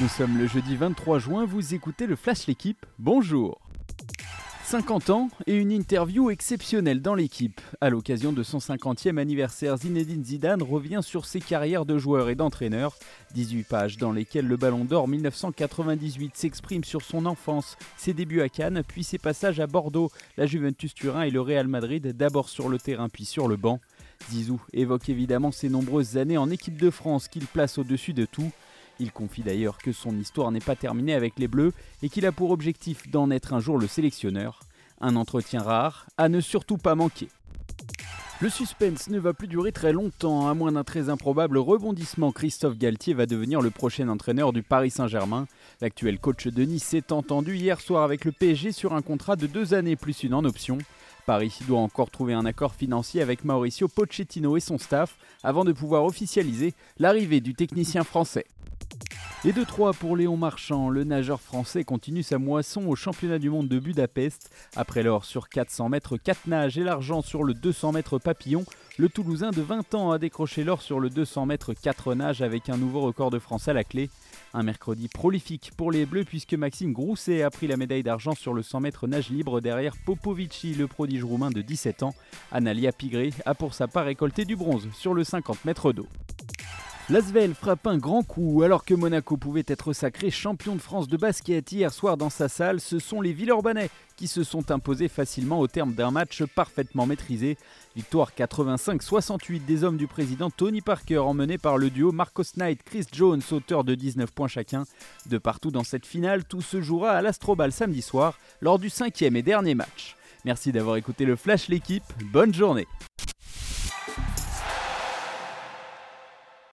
Nous sommes le jeudi 23 juin, vous écoutez le Flash L'équipe, bonjour 50 ans et une interview exceptionnelle dans l'équipe. À l'occasion de son 50e anniversaire, Zinedine Zidane revient sur ses carrières de joueur et d'entraîneur. 18 pages dans lesquelles le Ballon d'Or 1998 s'exprime sur son enfance, ses débuts à Cannes, puis ses passages à Bordeaux, la Juventus Turin et le Real Madrid, d'abord sur le terrain puis sur le banc. Zizou évoque évidemment ses nombreuses années en équipe de France qu'il place au-dessus de tout. Il confie d'ailleurs que son histoire n'est pas terminée avec les Bleus et qu'il a pour objectif d'en être un jour le sélectionneur. Un entretien rare, à ne surtout pas manquer. Le suspense ne va plus durer très longtemps, à moins d'un très improbable rebondissement. Christophe Galtier va devenir le prochain entraîneur du Paris Saint-Germain. L'actuel coach de Nice s'est entendu hier soir avec le PSG sur un contrat de deux années plus une en option. Paris doit encore trouver un accord financier avec Mauricio Pochettino et son staff avant de pouvoir officialiser l'arrivée du technicien français. Et de 3 pour Léon Marchand, le nageur français continue sa moisson au championnat du monde de Budapest. Après l'or sur 400 mètres 4 nages et l'argent sur le 200 mètres papillon, le Toulousain de 20 ans a décroché l'or sur le 200 mètres 4 nages avec un nouveau record de France à la clé. Un mercredi prolifique pour les Bleus puisque Maxime Grousset a pris la médaille d'argent sur le 100 mètres nage libre derrière Popovici, le prodige roumain de 17 ans. Analia Pigré a pour sa part récolté du bronze sur le 50 mètres d'eau. L'Asvel frappe un grand coup alors que Monaco pouvait être sacré champion de France de basket hier soir dans sa salle. Ce sont les Villeurbanais qui se sont imposés facilement au terme d'un match parfaitement maîtrisé. Victoire 85-68 des hommes du président Tony Parker emmené par le duo Marcos Knight, Chris Jones, auteur de 19 points chacun. De partout dans cette finale, tout se jouera à l'Astrobal samedi soir lors du cinquième et dernier match. Merci d'avoir écouté le Flash l'équipe, bonne journée